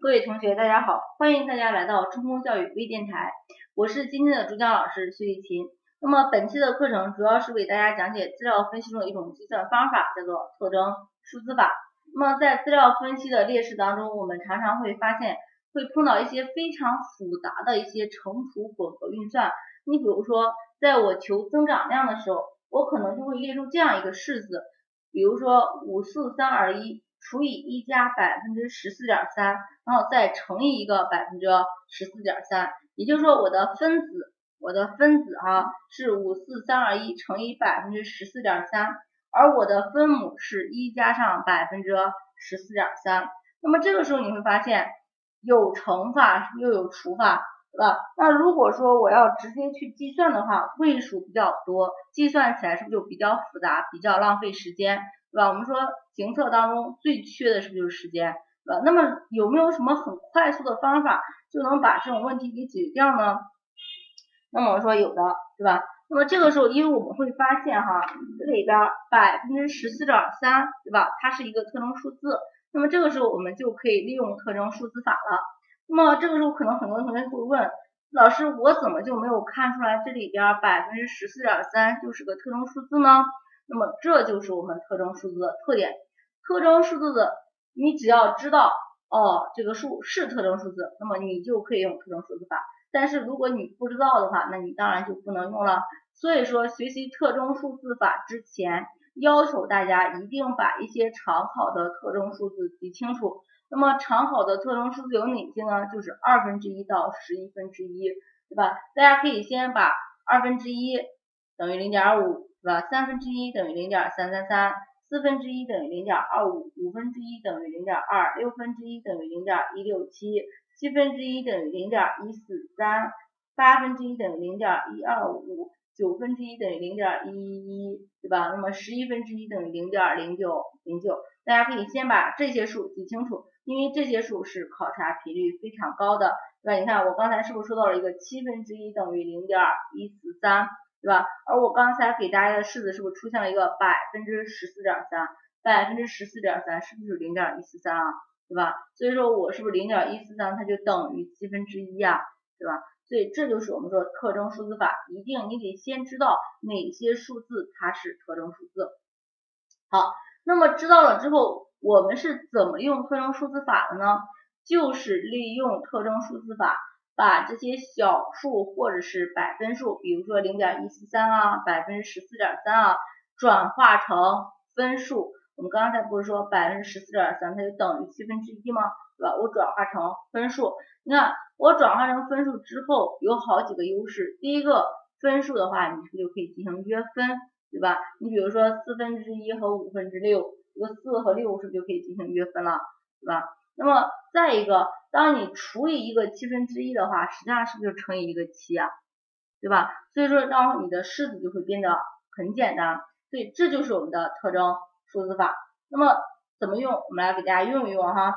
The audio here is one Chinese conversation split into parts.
各位同学，大家好，欢迎大家来到中公教育微电台，我是今天的主讲老师薛丽琴。那么本期的课程主要是为大家讲解资料分析中的一种计算方法，叫做特征数字法。那么在资料分析的列式当中，我们常常会发现会碰到一些非常复杂的一些乘除混合运算。你比如说，在我求增长量的时候，我可能就会列出这样一个式子，比如说五四三二一。除以一加百分之十四点三，然后再乘以一个百分之十四点三，也就是说我的分子，我的分子哈是五四三二一乘以百分之十四点三，而我的分母是一加上百分之十四点三。那么这个时候你会发现有乘法又有除法，对吧？那如果说我要直接去计算的话，位数比较多，计算起来是不是就比较复杂，比较浪费时间？对吧？我们说行测当中最缺的是不就是时间？对吧？那么有没有什么很快速的方法就能把这种问题给解决掉呢？那么我说有的，对吧？那么这个时候，因为我们会发现哈，这里边百分之十四点三，对吧？它是一个特征数字。那么这个时候我们就可以利用特征数字法了。那么这个时候可能很多同学会问，老师我怎么就没有看出来这里边百分之十四点三就是个特征数字呢？那么这就是我们特征数字的特点。特征数字的，你只要知道哦，这个数是特征数字，那么你就可以用特征数字法。但是如果你不知道的话，那你当然就不能用了。所以说，学习特征数字法之前，要求大家一定把一些常考的特征数字记清楚。那么常考的特征数字有哪些呢？就是二分之一到十一分之一，对吧？大家可以先把二分之一等于零点五。对吧？三分之一等于零点三三三，四分之一等于零点二五，五分之一等于零点二，六分之一等于零点一六七，七分之一等于零点一四三，八分之一等于零点一二五，九分之一等于零点一一一，对吧？那么十一分之一等于零点零九零九。大家可以先把这些数记清楚，因为这些数是考察频率非常高的，对吧？你看我刚才是不是说到了一个七分之一等于零点一四三？对吧？而我刚才给大家的式子是不是出现了一个百分之十四点三？百分之十四点三是不是零点一四三啊？对吧？所以说我是不是零点一四三它就等于七分之一啊？对吧？所以这就是我们说特征数字法，一定你得先知道哪些数字它是特征数字。好，那么知道了之后，我们是怎么用特征数字法的呢？就是利用特征数字法。把这些小数或者是百分数，比如说零点一四三啊，百分之十四点三啊，转化成分数。我们刚才不是说百分之十四点三它就等于七分之一吗？对吧？我转化成分数，你看我转化成分数之后有好几个优势。第一个分数的话，你是不是就可以进行约分，对吧？你比如说四分之一和五分之六，这个四和六是不是就可以进行约分了，对吧？那么再一个，当你除以一个七分之一的话，实际上是不是就乘以一个七啊？对吧？所以说，让你的式子就会变得很简单。所以这就是我们的特征数字法。那么怎么用？我们来给大家用一用哈。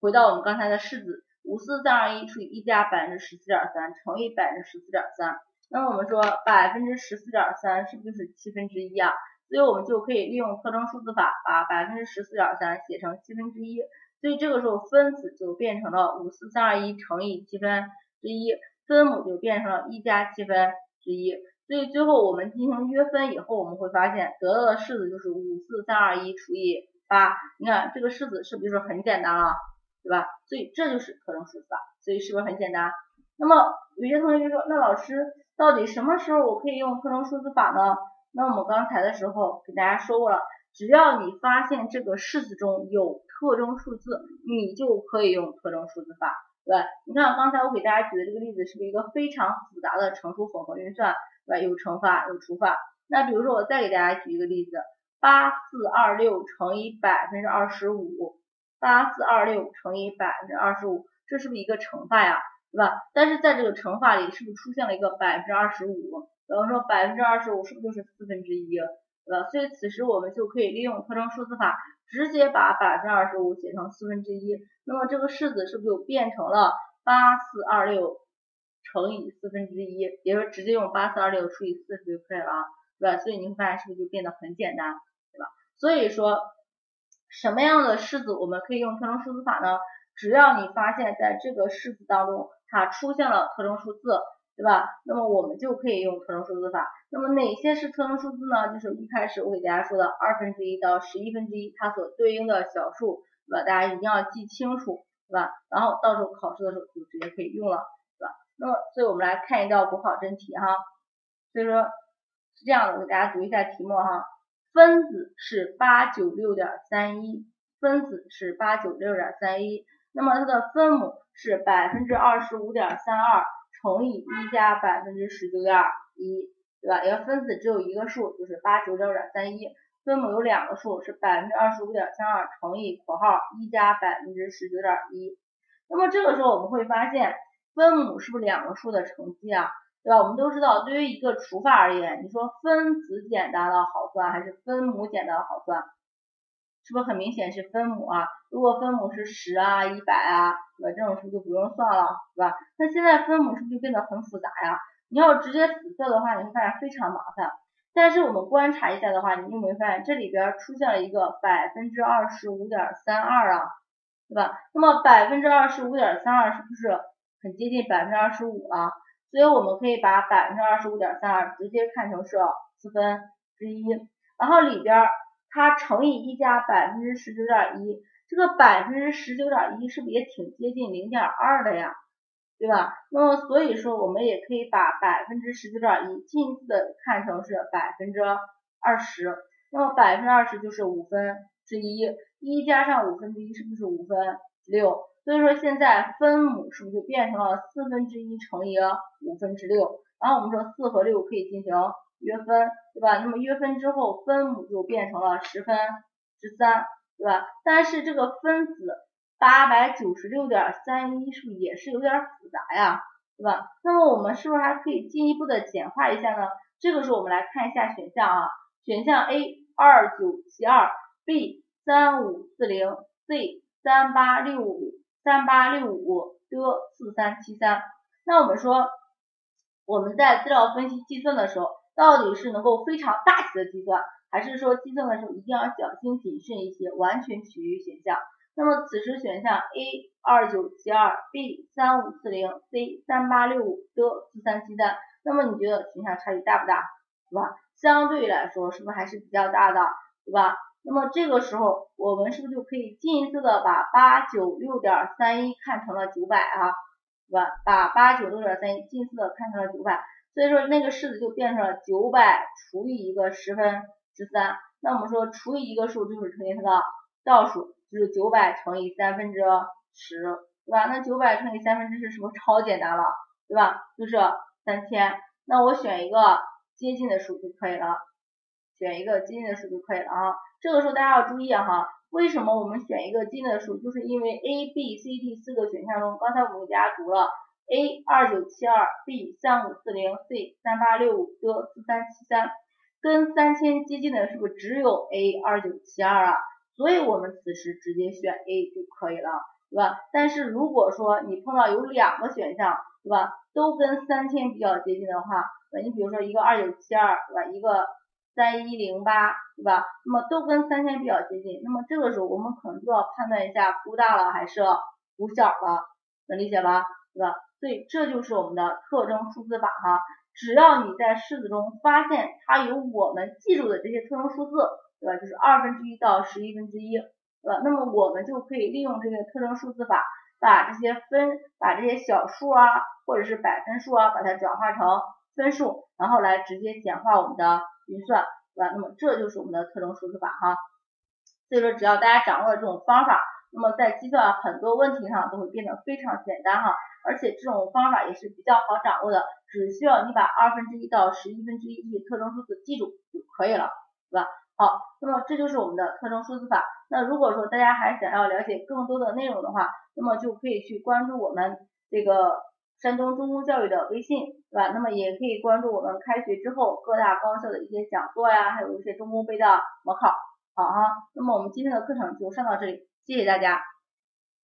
回到我们刚才的式子，五四三二一除以一加百分之十四点三乘以百分之十四点三。那么我们说百分之十四点三是不是就是七分之一啊？所以我们就可以利用特征数字法，把百分之十四点三写成七分之一。所以这个时候分子就变成了五四三二一乘以七分之一，分母就变成了一加七分之一。所以最后我们进行约分以后，我们会发现得到的式子就是五四三二一除以八。你看这个式子是不是就是很简单了，对吧？所以这就是特征数字法。所以是不是很简单？那么有些同学就说，那老师到底什么时候我可以用特征数字法呢？那我们刚才的时候给大家说过了。只要你发现这个式子中有特征数字，你就可以用特征数字法，对吧？你看刚才我给大家举的这个例子，是不是一个非常复杂的乘除混合运算，对吧？有乘法有除法。那比如说我再给大家举一个例子，八四二六乘以百分之二十五，八四二六乘以百分之二十五，这是不是一个乘法呀，对吧？但是在这个乘法里，是不是出现了一个百分之二十五？比方说百分之二十五是不是就是四分之一？对吧？所以此时我们就可以利用特征数字法，直接把百分之二十五写成四分之一，那么这个式子是不是就变成了八四二六乘以四分之一？也就是直接用八四二六除以四十就可以了，对吧？所以你会发现是不是就变得很简单，对吧？所以说什么样的式子我们可以用特征数字法呢？只要你发现在这个式子当中它出现了特征数字，对吧？那么我们就可以用特征数字法。那么哪些是特征数字呢？就是一开始我给大家说的二分之一到十一分之一，它所对应的小数，对吧？大家一定要记清楚，对吧？然后到时候考试的时候就直接可以用了，对吧？那么，所以我们来看一道国考真题哈。所以说是这样的，我给大家读一下题目哈。分子是八九六点三一，分子是八九六点三一，那么它的分母是百分之二十五点三二乘以一加百分之十九点一，对吧？一个分子只有一个数，就是八九六点三一，分母有两个数，是百分之二十五点三二乘以括号一加百分之十九点一。那么这个时候我们会发现，分母是不是两个数的乘积啊？对吧？我们都知道，对于一个除法而言，你说分子简单的好算还是分母简单的好算？是不是很明显是分母啊？如果分母是十啊、一百啊，对吧？这种是不是就不用算了，对吧？那现在分母是不是就变得很复杂呀？你要直接死色的话，你会发现非常麻烦。但是我们观察一下的话，你有没有发现这里边出现了一个百分之二十五点三二啊？对吧？那么百分之二十五点三二是不是很接近百分之二十五了？所以我们可以把百分之二十五点三二直接看成是四分之一，然后里边它乘以一加百分之十九点一，这个百分之十九点一是不是也挺接近零点二的呀？对吧？那么所以说我们也可以把百分之十九点一近似的看成是百分之二十，那么百分之二十就是五分之一，一加上五分之一是不是五分之六？所以说现在分母是不是就变成了四分之一乘以五分之六？然后我们说四和六可以进行约分，对吧？那么约分之后，分母就变成了十分之三，对吧？但是这个分子八百九十六点三一是不是也是有点复杂呀？对吧？那么我们是不是还可以进一步的简化一下呢？这个时候我们来看一下选项啊，选项 A 二九七二，B 三五四零，C 三八六五。三八六五的四三七三，那我们说我们在资料分析计算的时候，到底是能够非常大体的计算，还是说计算的时候一定要小心谨慎一些，完全取决于选项。那么此时选项 A 二九七二，B 三五四零，C 三八六五的四三七三，那么你觉得选项差距大不大？对吧？相对来说是不是还是比较大的？对吧？那么这个时候，我们是不是就可以近似的把八九六点三一看成了九百啊，对吧？把八九六点三一近似的看成了九百，所以说那个式子就变成了九百除以一个十分之三。那我们说除以一个数就是乘以它的倒数，就是九百乘以三分之十，对吧？那九百乘以三分之十是不是超简单了，对吧？就是三千。那我选一个接近的数就可以了，选一个接近的数就可以了啊。这个时候大家要注意哈，为什么我们选一个接近的数？就是因为 A、B、C、D 四个选项中，刚才我们给大家读了 A 二九七二，B 三五四零，C 三八六五，D 四三七三，跟三千接近的是不是只有 A 二九七二啊？所以我们此时直接选 A 就可以了，对吧？但是如果说你碰到有两个选项，对吧，都跟三千比较接近的话，那你比如说一个二九七二，对吧？一个三一零八，对吧？那么都跟三千比较接近，那么这个时候我们可能就要判断一下估大了还是估小了，能理解吧？对吧？所以这就是我们的特征数字法哈。只要你在式子中发现它有我们记住的这些特征数字，对吧？就是二分之一到十一分之一，对吧？那么我们就可以利用这个特征数字法，把这些分，把这些小数啊，或者是百分数啊，把它转化成分数，然后来直接简化我们的。运算，对吧？那么这就是我们的特征数字法哈。所以说，只要大家掌握了这种方法，那么在计算很多问题上都会变得非常简单哈。而且这种方法也是比较好掌握的，只需要你把二分之一到十一分之一这些特征数字记住就可以了，对吧？好，那么这就是我们的特征数字法。那如果说大家还想要了解更多的内容的话，那么就可以去关注我们这个。山东中公教育的微信，对吧？那么也可以关注我们开学之后各大高校的一些讲座呀，还有一些中公杯的模考，好哈。那么我们今天的课程就上到这里，谢谢大家。